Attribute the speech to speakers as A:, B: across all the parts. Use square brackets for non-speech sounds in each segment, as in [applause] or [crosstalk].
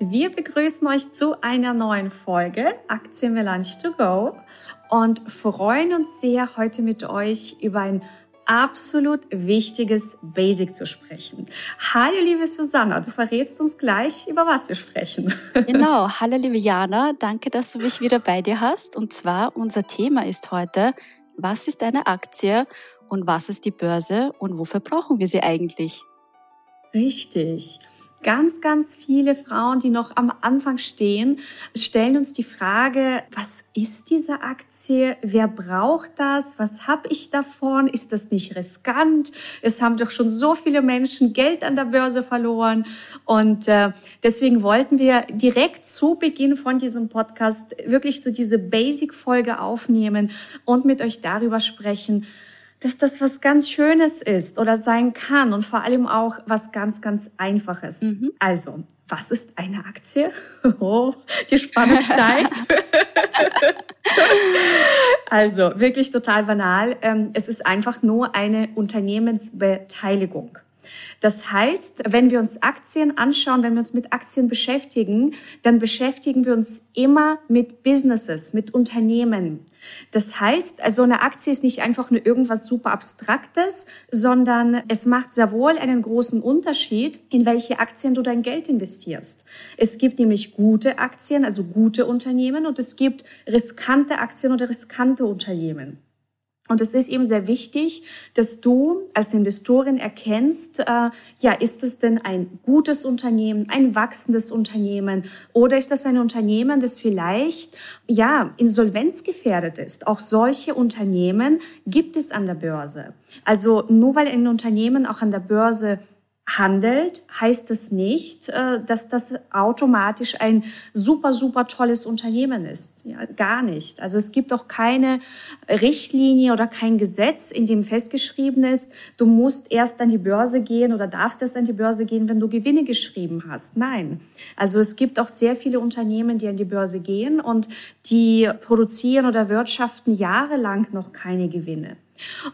A: wir begrüßen euch zu einer neuen Folge Aktien Melange to Go und freuen uns sehr, heute mit euch über ein absolut wichtiges Basic zu sprechen. Hallo liebe Susanna, du verrätst uns gleich, über was wir sprechen. [laughs]
B: Genau, hallo liebe Jana, danke, dass du mich wieder bei dir hast. Und zwar unser Thema ist heute, was ist eine Aktie und was ist die Börse und wofür brauchen wir sie eigentlich?
A: Richtig ganz, ganz viele Frauen, die noch am Anfang stehen, stellen uns die Frage, was ist diese Aktie? Wer braucht das? Was habe ich davon? Ist das nicht riskant? Es haben doch schon so viele Menschen Geld an der Börse verloren. Und äh, deswegen wollten wir direkt zu Beginn von diesem Podcast wirklich so diese Basic-Folge aufnehmen und mit euch darüber sprechen, dass das was ganz Schönes ist oder sein kann und vor allem auch was ganz, ganz Einfaches. Mhm. Also, was ist eine Aktie? [laughs] Oh, die Spannung steigt. [laughs] also, wirklich total banal. Ähm, es ist einfach nur eine Unternehmensbeteiligung. Das heißt, wenn wir uns Aktien anschauen, wenn wir uns mit Aktien beschäftigen, dann beschäftigen wir uns immer mit Businesses, mit Unternehmen. Das heißt, also eine Aktie ist nicht einfach nur irgendwas super Abstraktes, sondern es macht sehr wohl einen großen Unterschied, in welche Aktien du dein Geld investierst. Es gibt nämlich gute Aktien, also gute Unternehmen, und es gibt riskante Aktien oder riskante Unternehmen. Und es ist eben sehr wichtig, dass du als Investorin erkennst, äh, ja, ist es denn ein gutes Unternehmen, ein wachsendes Unternehmen oder ist das ein Unternehmen, das vielleicht, ja, insolvenzgefährdet ist? Auch solche Unternehmen gibt es an der Börse. Also nur weil ein Unternehmen auch an der Börse handelt, heißt es nicht, äh, dass das automatisch ein super, super tolles Unternehmen ist. Ja, gar nicht. Also es gibt auch keine Richtlinie oder kein Gesetz, in dem festgeschrieben ist, du musst erst an die Börse gehen oder darfst erst an die Börse gehen, wenn du Gewinne geschrieben hast. Nein. Also es gibt auch sehr viele Unternehmen, die an die Börse gehen und die produzieren oder wirtschaften jahrelang noch keine Gewinne.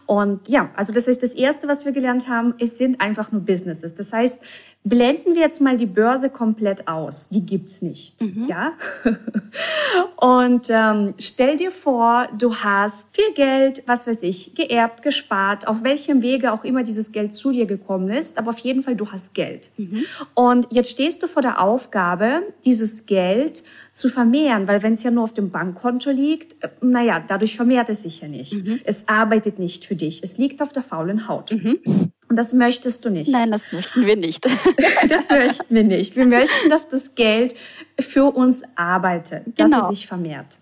A: Und ja, also das heißt, das Erste, was wir gelernt haben, es sind einfach nur Businesses. Das heißt, blenden wir jetzt mal die Börse komplett aus. Die gibt's nicht, mhm. ja. [laughs] Und ähm, stell dir vor, du hast viel Geld, was weiß ich, geerbt, gespart, auf welchem Wege auch immer dieses Geld zu dir gekommen ist, aber auf jeden Fall du hast Geld. Mhm. Und jetzt stehst du vor der Aufgabe, dieses Geld zu vermehren, weil wenn es ja nur auf dem Bankkonto liegt, äh, naja, dadurch vermehrt es sich ja nicht. Mhm. Es arbeitet nicht für dich. Es liegt auf der faulen Haut. Mhm. Und das möchtest du nicht.
B: Nein, das möchten wir nicht. [laughs]
A: das möchten wir nicht. Wir möchten, dass das Geld für uns arbeitet, dass genau. es sich vermehrt.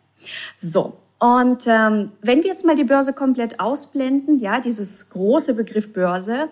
A: So, und ähm, wenn wir jetzt mal die Börse komplett ausblenden, ja, dieses große Begriff Börse,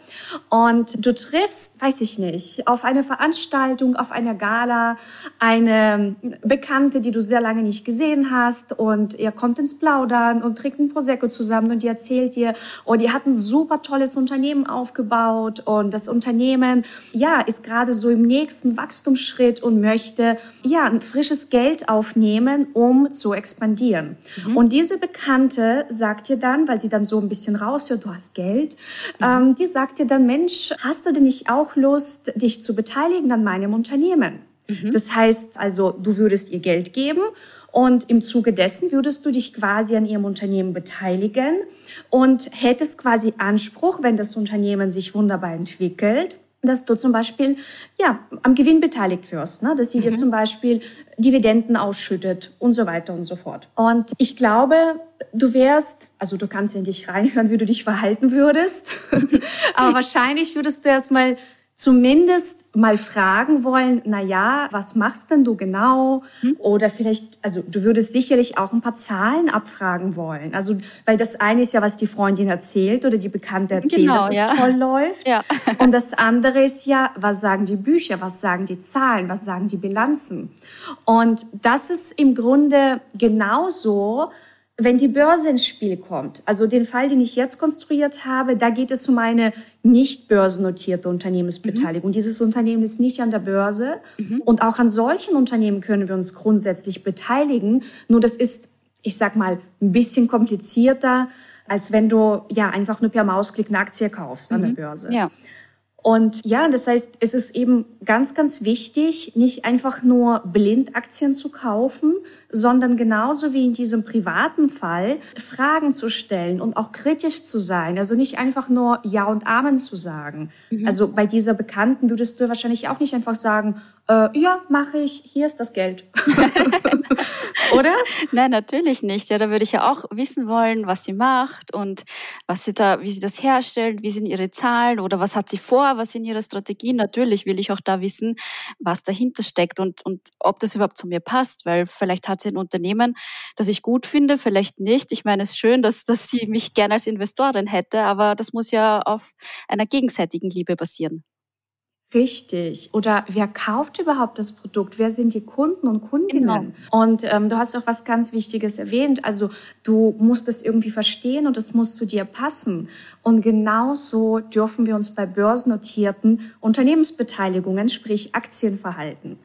A: und du triffst, weiß ich nicht, auf eine Veranstaltung, auf einer Gala, eine Bekannte, die du sehr lange nicht gesehen hast, und ihr kommt ins Plaudern und trinkt ein Prosecco zusammen und die erzählt dir, oh, die hat ein super tolles Unternehmen aufgebaut und das Unternehmen, ja, ist gerade so im nächsten Wachstumsschritt und möchte, ja, ein frisches Geld aufnehmen, um zu expandieren. Mhm. Und diese Bekannte sagt dir dann, weil sie dann so ein bisschen raushört, du hast Geld, mhm. ähm, die sagt dir dann, Mensch, hast du denn nicht auch Lust, dich zu beteiligen an meinem Unternehmen? Mhm. Das heißt also, du würdest ihr Geld geben und im Zuge dessen würdest du dich quasi an ihrem Unternehmen beteiligen und hättest quasi Anspruch, wenn das Unternehmen sich wunderbar entwickelt, dass du zum Beispiel ja, am Gewinn beteiligt wirst, ne? dass sie mhm. dir zum Beispiel Dividenden ausschüttet und so weiter und so fort. Und ich glaube, du wärst, also du kannst in dich reinhören, wie du dich verhalten würdest, [laughs] aber wahrscheinlich würdest du erstmal zumindest mal fragen wollen, na ja, was machst denn du genau? Hm? Oder vielleicht, also du würdest sicherlich auch ein paar Zahlen abfragen wollen. Also, weil das eine ist ja, was die Freundin erzählt oder die Bekannte erzählt, genau, dass es ja. toll läuft. Ja. Und das andere ist ja, was sagen die Bücher, was sagen die Zahlen, was sagen die Bilanzen? Und das ist im Grunde genauso, wenn die Börse ins Spiel kommt, also den Fall, den ich jetzt konstruiert habe, da geht es um eine nicht börsennotierte Unternehmensbeteiligung. Mhm. Dieses Unternehmen ist nicht an der Börse mhm. und auch an solchen Unternehmen können wir uns grundsätzlich beteiligen. Nur das ist, ich sag mal, ein bisschen komplizierter, als wenn du ja einfach nur per Mausklick eine Aktie kaufst an der mhm. Börse. Ja. Und ja, das heißt, es ist eben ganz, ganz wichtig, nicht einfach nur blind Aktien zu kaufen, sondern genauso wie in diesem privaten Fall Fragen zu stellen und auch kritisch zu sein. Also nicht einfach nur Ja und Amen zu sagen. Mhm. Also bei dieser Bekannten würdest du wahrscheinlich auch nicht einfach sagen, äh, ja, mache ich, hier ist das Geld. [laughs] Oder?
B: Nein, natürlich nicht. Ja, da würde ich ja auch wissen wollen, was sie macht und was sie da, wie sie das herstellt, wie sind ihre Zahlen oder was hat sie vor, was sind ihre Strategien. Natürlich will ich auch da wissen, was dahinter steckt und, und ob das überhaupt zu mir passt, weil vielleicht hat sie ein Unternehmen, das ich gut finde, vielleicht nicht. Ich meine, es ist schön, dass, dass sie mich gerne als Investorin hätte, aber das muss ja auf einer gegenseitigen Liebe basieren.
A: Richtig. Oder wer kauft überhaupt das Produkt? Wer sind die Kunden und Kundinnen? Genau. Und ähm, du hast auch was ganz Wichtiges erwähnt. Also du musst es irgendwie verstehen und es muss zu dir passen. Und genauso dürfen wir uns bei börsennotierten Unternehmensbeteiligungen, sprich Aktien, verhalten.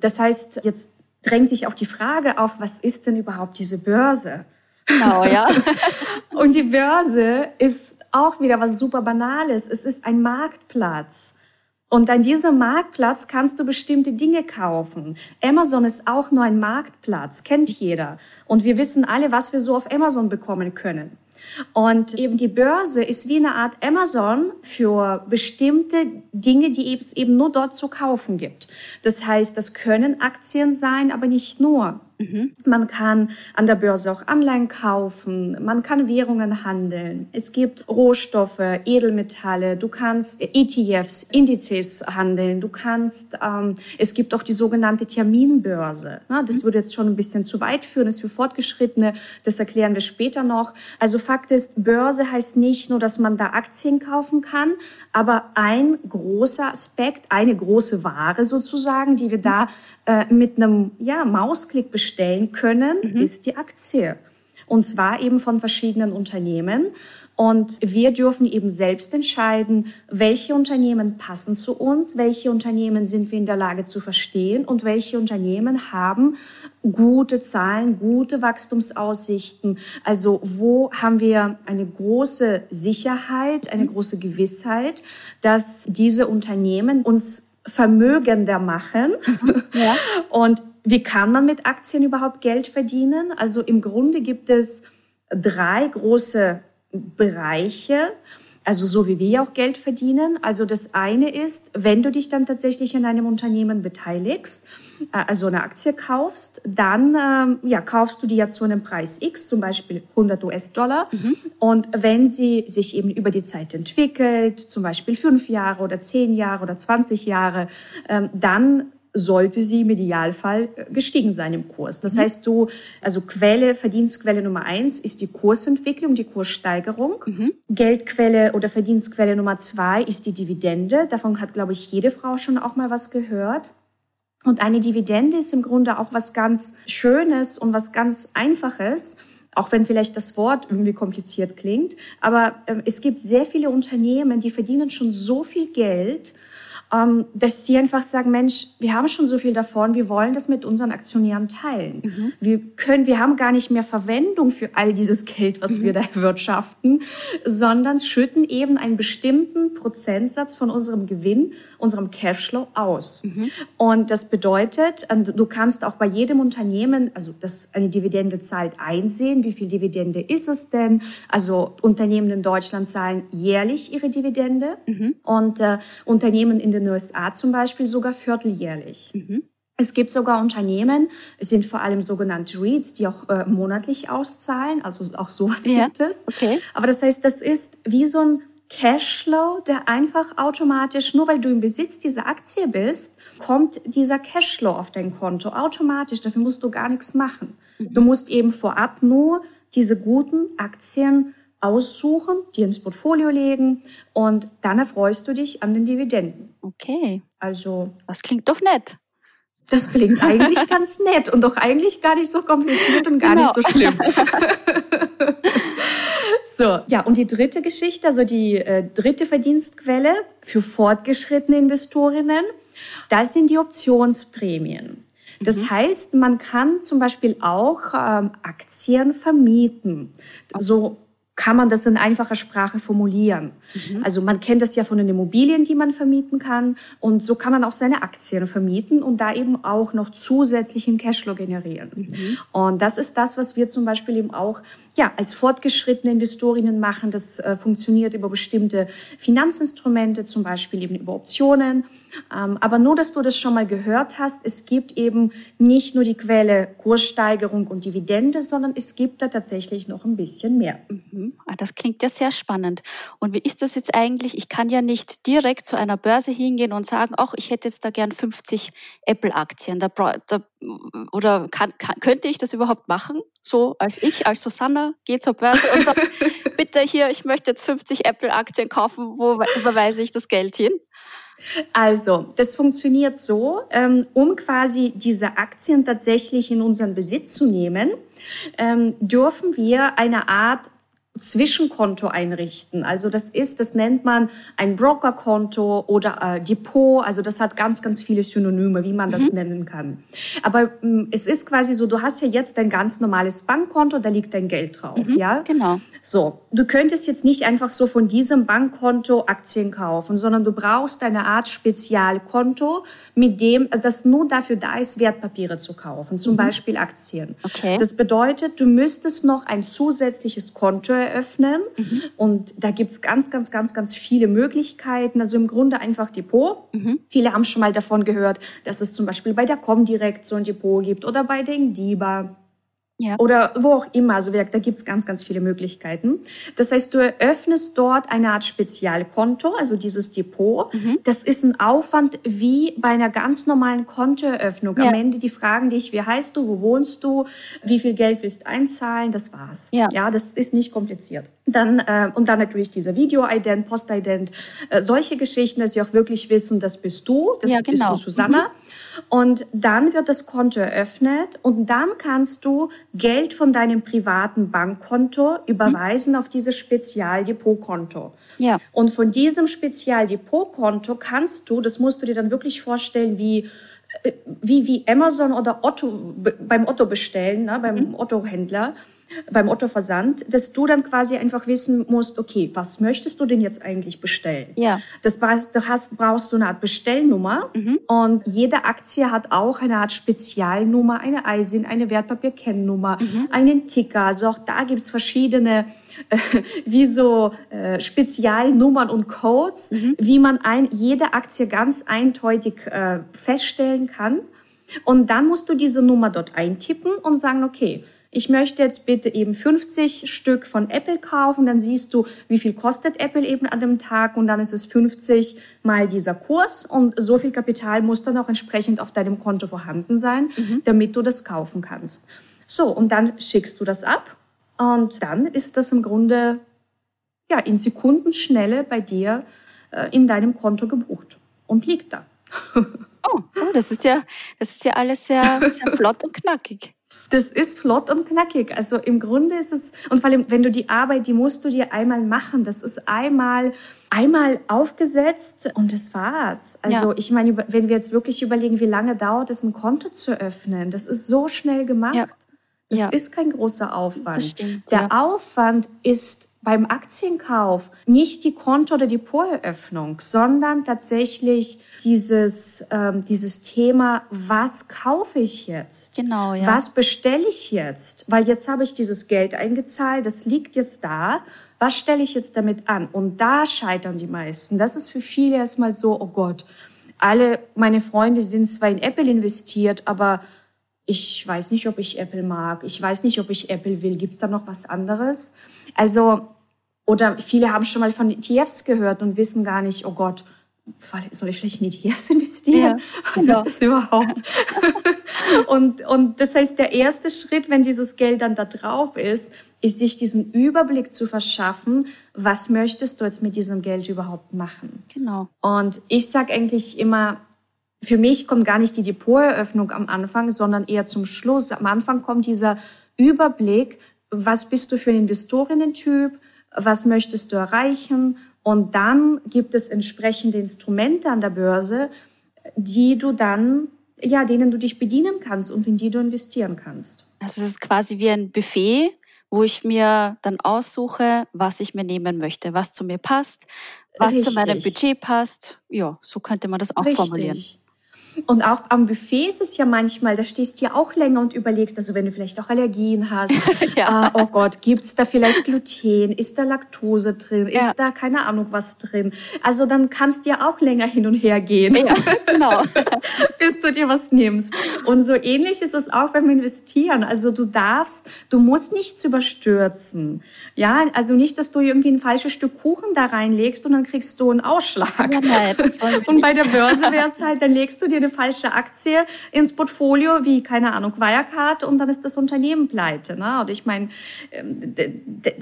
A: Das heißt, jetzt drängt sich auch die Frage auf, was ist denn überhaupt diese Börse?
B: Genau, ja. [laughs]
A: und die Börse ist auch wieder was super Banales. Es ist ein Marktplatz. Und an diesem Marktplatz kannst du bestimmte Dinge kaufen. Amazon ist auch nur ein Marktplatz, kennt jeder. Und wir wissen alle, was wir so auf Amazon bekommen können. Und eben die Börse ist wie eine Art Amazon für bestimmte Dinge, die es eben nur dort zu kaufen gibt. Das heißt, das können Aktien sein, aber nicht nur. Mhm. Man kann an der Börse auch Anleihen kaufen, man kann Währungen handeln. Es gibt Rohstoffe, Edelmetalle, du kannst ETFs, Indizes handeln, du kannst, ähm, es gibt auch die sogenannte Terminbörse. Ja, das mhm. würde jetzt schon ein bisschen zu weit führen, das ist für Fortgeschrittene, das erklären wir später noch. Also Fakt ist, Börse heißt nicht nur, dass man da Aktien kaufen kann, aber ein großer Aspekt, eine große Ware sozusagen, die wir da äh, mit einem ja, Mausklick bestellen können, mhm. ist die Aktie. Und zwar eben von verschiedenen Unternehmen. Und wir dürfen eben selbst entscheiden, welche Unternehmen passen zu uns, welche Unternehmen sind wir in der Lage zu verstehen und welche Unternehmen haben gute Zahlen, gute Wachstumsaussichten. Also wo haben wir eine große Sicherheit, eine mhm. große Gewissheit, dass diese Unternehmen uns vermögender machen. Ja. [laughs] Und wie kann man mit Aktien überhaupt Geld verdienen? Also im Grunde gibt es drei große Bereiche, also so wie wir auch Geld verdienen. Also das eine ist, wenn du dich dann tatsächlich in einem Unternehmen beteiligst, äh, also eine Aktie kaufst, dann ähm, ja, kaufst du die ja zu einem Preis X, zum Beispiel 100 US-Dollar. Mhm. Und wenn sie sich eben über die Zeit entwickelt, zum Beispiel fünf Jahre oder zehn Jahre oder 20 Jahre, ähm, dann sollte sie im Idealfall äh, gestiegen sein im Kurs. Das mhm. heißt, du, also Quelle, Verdienstquelle Nummer eins ist die Kursentwicklung, die Kurssteigerung. Mhm. Geldquelle oder Verdienstquelle Nummer zwei ist die Dividende. Davon hat, glaube ich, jede Frau schon auch mal was gehört. Und eine Dividende ist im Grunde auch was ganz Schönes und was ganz Einfaches, auch wenn vielleicht das Wort irgendwie kompliziert klingt. Aber äh, es gibt sehr viele Unternehmen, die verdienen schon so viel Geld, dass sie einfach sagen, Mensch, wir haben schon so viel davon, wir wollen das mit unseren Aktionären teilen. Mhm. Wir können, wir haben gar nicht mehr Verwendung für all dieses Geld, was mhm. wir da erwirtschaften, sondern schütten eben einen bestimmten Prozentsatz von unserem Gewinn, unserem Cashflow aus. Mhm. Und das bedeutet, du kannst auch bei jedem Unternehmen, also das eine Dividende zahlt, einsehen, wie viel Dividende ist es denn? Also Unternehmen in Deutschland zahlen jährlich ihre Dividende mhm. und äh, Unternehmen in den den USA zum Beispiel sogar vierteljährlich. Mhm. Es gibt sogar Unternehmen, es sind vor allem sogenannte REITs, die auch äh, monatlich auszahlen, also auch sowas ja. gibt es. Okay. Aber das heißt, das ist wie so ein Cashflow, der einfach automatisch, nur weil du im Besitz dieser Aktie bist, kommt dieser Cashflow auf dein Konto automatisch. Dafür musst du gar nichts machen. Mhm. Du musst eben vorab nur diese guten Aktien aussuchen, die ins Portfolio legen und dann erfreust du dich an den Dividenden.
B: Okay. Also. Das klingt doch nett.
A: Das klingt eigentlich [laughs] ganz nett und doch eigentlich gar nicht so kompliziert und gar genau. nicht so schlimm. [laughs] so, ja, und die dritte Geschichte, also die äh, dritte Verdienstquelle für fortgeschrittene Investorinnen, das sind die Optionsprämien. Das mhm. heißt, man kann zum Beispiel auch ähm, Aktien vermieten. So kann man das in einfacher Sprache formulieren. Mhm. Also man kennt das ja von den Immobilien, die man vermieten kann. Und so kann man auch seine Aktien vermieten und da eben auch noch zusätzlichen Cashflow generieren. Mhm. Und das ist das, was wir zum Beispiel eben auch ja, als fortgeschrittene Investorinnen machen. Das äh, funktioniert über bestimmte Finanzinstrumente, zum Beispiel eben über Optionen. Ähm, aber nur, dass du das schon mal gehört hast, es gibt eben nicht nur die Quelle Kurssteigerung und Dividende, sondern es gibt da tatsächlich noch ein bisschen mehr.
B: Mhm. Ah, das klingt ja sehr spannend. Und wie ist das jetzt eigentlich? Ich kann ja nicht direkt zu einer Börse hingehen und sagen, ach, ich hätte jetzt da gern 50 Apple-Aktien. Da, da, oder kann, kann, könnte ich das überhaupt machen? So als ich, als Susanna, gehe zur Börse und sage, [laughs] bitte hier, ich möchte jetzt 50 Apple-Aktien kaufen, wo überweise ich das Geld hin?
A: Also, das funktioniert so, ähm, um quasi diese Aktien tatsächlich in unseren Besitz zu nehmen, ähm, dürfen wir eine Art Zwischenkonto einrichten. Also das ist, das nennt man ein Brokerkonto oder äh, Depot. Also das hat ganz, ganz viele Synonyme, wie man das mhm. nennen kann. Aber ähm, es ist quasi so, du hast ja jetzt ein ganz normales Bankkonto, da liegt dein Geld drauf, mhm, ja?
B: Genau.
A: So, du könntest jetzt nicht einfach so von diesem Bankkonto Aktien kaufen, sondern du brauchst eine Art Spezialkonto, mit dem, also das nur dafür da ist, Wertpapiere zu kaufen, zum mhm. Beispiel Aktien.
B: Okay.
A: Das bedeutet, du müsstest noch ein zusätzliches Konto eröffnen. Mhm. Und da gibt's ganz, ganz, ganz, ganz viele Möglichkeiten. Also im Grunde einfach Depot. Mhm. Viele haben schon mal davon gehört, dass es zum Beispiel bei der Comdirect so ein Depot gibt oder bei den DIBA. Ja. Oder wo auch immer. Also da gibt's ganz, ganz viele Möglichkeiten. Das heißt, du eröffnest dort eine Art Spezialkonto, also dieses Depot. Mhm. Das ist ein Aufwand wie bei einer ganz normalen Kontoeröffnung. Ja. Am Ende die fragen dich, wie heißt du, wo wohnst du, wie viel Geld willst du einzahlen, das war's. Ja, ja das ist nicht kompliziert. Dann, äh, und dann natürlich dieser Video-Ident, Post-Ident, äh, solche Geschichten, dass sie auch wirklich wissen, das bist du, das ja, genau. bist du Susanna. Mhm. Und dann wird das Konto eröffnet und dann kannst du Geld von deinem privaten Bankkonto überweisen mhm. auf dieses Spezialdepotkonto. Ja. Und von diesem Spezialdepotkonto kannst du, das musst du dir dann wirklich vorstellen, wie äh, wie, wie Amazon oder Otto beim Otto bestellen, ne, beim mhm. Otto-Händler beim Otto-Versand, dass du dann quasi einfach wissen musst, okay, was möchtest du denn jetzt eigentlich bestellen?
B: Ja.
A: Das heißt, du hast, brauchst so eine Art Bestellnummer mhm. und jede Aktie hat auch eine Art Spezialnummer, eine ISIN, eine Wertpapierkennnummer, mhm. einen Ticker. Also auch da gibt's verschiedene äh, [laughs] wie so äh, Spezialnummern und Codes, mhm. wie man ein, jede Aktie ganz eindeutig äh, feststellen kann. Und dann musst du diese Nummer dort eintippen und sagen, okay, ich möchte jetzt bitte eben 50 Stück von Apple kaufen, dann siehst du, wie viel kostet Apple eben an dem Tag und dann ist es 50 mal dieser Kurs und so viel Kapital muss dann auch entsprechend auf deinem Konto vorhanden sein, mhm. damit du das kaufen kannst. So, und dann schickst du das ab und dann ist das im Grunde ja in Sekundenschnelle bei dir äh, in deinem Konto gebucht und liegt da. [laughs]
B: oh, oh, das ist ja, das ist ja alles sehr, sehr [laughs] flott und knackig
A: das ist flott und knackig. Also im Grunde ist es, und vor allem, wenn du die Arbeit, die musst du dir einmal machen. Das ist einmal, einmal aufgesetzt und das war's. Also ja. ich meine, wenn wir jetzt wirklich überlegen, wie lange dauert es, ein Konto zu öffnen, das ist so schnell gemacht. Ja. Das ja. ist kein großer Aufwand. Das
B: stimmt,
A: Der Aufwand ist beim Aktienkauf nicht die Konto- oder Depoteröffnung, sondern tatsächlich dieses, ähm, dieses Thema, was kaufe ich jetzt?
B: Genau, ja.
A: Was bestelle ich jetzt? Weil jetzt habe ich dieses Geld eingezahlt, das liegt jetzt da. Was stelle ich jetzt damit an? Und da scheitern die meisten. Das ist für viele erstmal so, oh Gott, alle meine Freunde sind zwar in Apple investiert, aber ich weiß nicht, ob ich Apple mag. Ich weiß nicht, ob ich Apple will. Gibt es da noch was anderes? Also, oder viele haben schon mal von ETFs gehört und wissen gar nicht, oh Gott, soll ich vielleicht in ETFs [laughs] investieren? Ja, Was genau. ist das überhaupt? [laughs] und, und das heißt, der erste Schritt, wenn dieses Geld dann da drauf ist, ist sich diesen Überblick zu verschaffen, was möchtest du jetzt mit diesem Geld überhaupt machen?
B: Genau.
A: Und ich sage eigentlich immer, für mich kommt gar nicht die Depoteröffnung am Anfang, sondern eher zum Schluss. Am Anfang kommt dieser Überblick, was bist du für ein Investorinnen-Typ, was möchtest du erreichen und dann gibt es entsprechende Instrumente an der Börse, die du dann, ja, denen du dich bedienen kannst und in die du investieren kannst.
B: Also es ist quasi wie ein Buffet, wo ich mir dann aussuche, was ich mir nehmen möchte, was zu mir passt, was Richtig. zu meinem Budget passt. Ja, so könnte man das auch Richtig. formulieren.
A: Und auch am Buffet ist es ja manchmal, da stehst du ja auch länger und überlegst, also wenn du vielleicht auch Allergien hast, [laughs] ja. äh, oh Gott, gibt's da vielleicht Gluten, ist da Laktose drin, ja. ist da keine Ahnung was drin. Also dann kannst du ja auch länger hin und her gehen, ja, genau. [laughs] bis du dir was nimmst. Und so ähnlich ist es auch beim Investieren. Also du darfst, du musst nichts überstürzen. Ja, also nicht, dass du irgendwie ein falsches Stück Kuchen da reinlegst und dann kriegst du einen Ausschlag. Ja, nein, und bei der Börse wäre es halt, dann legst du dir eine falsche Aktie ins Portfolio, wie, keine Ahnung, Wirecard, und dann ist das Unternehmen pleite. Ne? Und ich meine, ähm,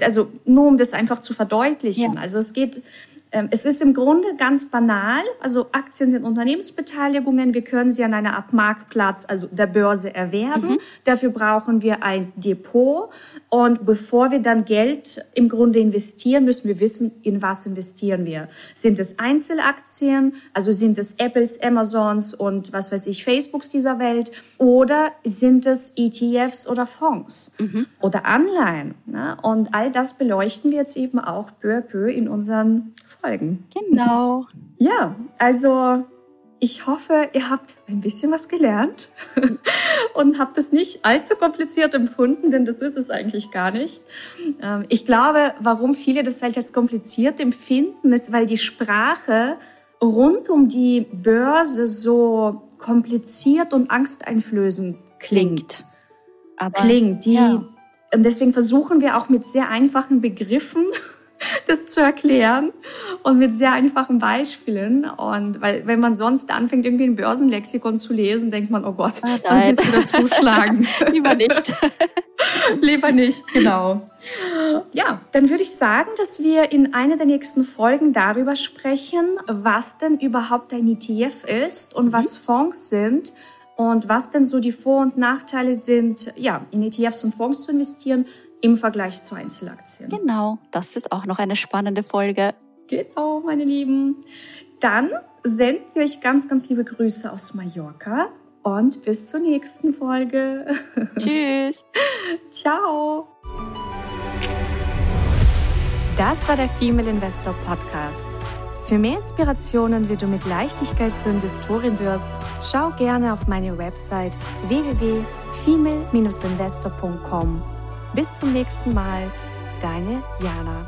A: also nur um das einfach zu verdeutlichen. Ja. Also es geht es ist im Grunde ganz banal. Also Aktien sind Unternehmensbeteiligungen. Wir können sie an einer Art Marktplatz, also der Börse, erwerben. Mhm. Dafür brauchen wir ein Depot. Und bevor wir dann Geld im Grunde investieren, müssen wir wissen, in was investieren wir. Sind es Einzelaktien? Also sind es Apples, Amazons und was weiß ich, Facebooks dieser Welt? Oder sind es ETFs oder Fonds mhm. oder Anleihen? Ne? Und all das beleuchten wir jetzt eben auch peu à peu in unseren folgen.
B: Genau.
A: Ja, also ich hoffe, ihr habt ein bisschen was gelernt [laughs] und habt es nicht allzu kompliziert empfunden, denn das ist es eigentlich gar nicht. Ähm, ich glaube, warum viele das halt als kompliziert empfinden, ist, weil die Sprache rund um die Börse so kompliziert und angsteinflößend klingt. Aber, klingt. Die, ja. Und deswegen versuchen wir auch mit sehr einfachen Begriffen das zu erklären und mit sehr einfachen Beispielen. Und weil, wenn man sonst anfängt, irgendwie ein Börsenlexikon zu lesen, denkt man, oh Gott, ah, dann willst du dazu schlagen. [laughs]
B: Lieber nicht. [laughs]
A: Lieber nicht, genau. Ja, dann würde ich sagen, dass wir in einer der nächsten Folgen darüber sprechen, was denn überhaupt ein ETF ist und mhm. was Fonds sind und was denn so die Vor- und Nachteile sind, ja, in ETFs und Fonds zu investieren, im Vergleich zu Einzelaktien.
B: Genau, das ist auch noch eine spannende Folge.
A: Genau, meine Lieben. Dann senden wir euch ganz, ganz liebe Grüße aus Mallorca und bis zur nächsten Folge. [laughs]
B: Tschüss.
A: Ciao. Das war der Female Investor Podcast. Für mehr Inspirationen, wie du mit Leichtigkeit zur Investorin wirst, schau gerne auf meine Website www.female-investor.com bis zum nächsten Mal, deine Jana.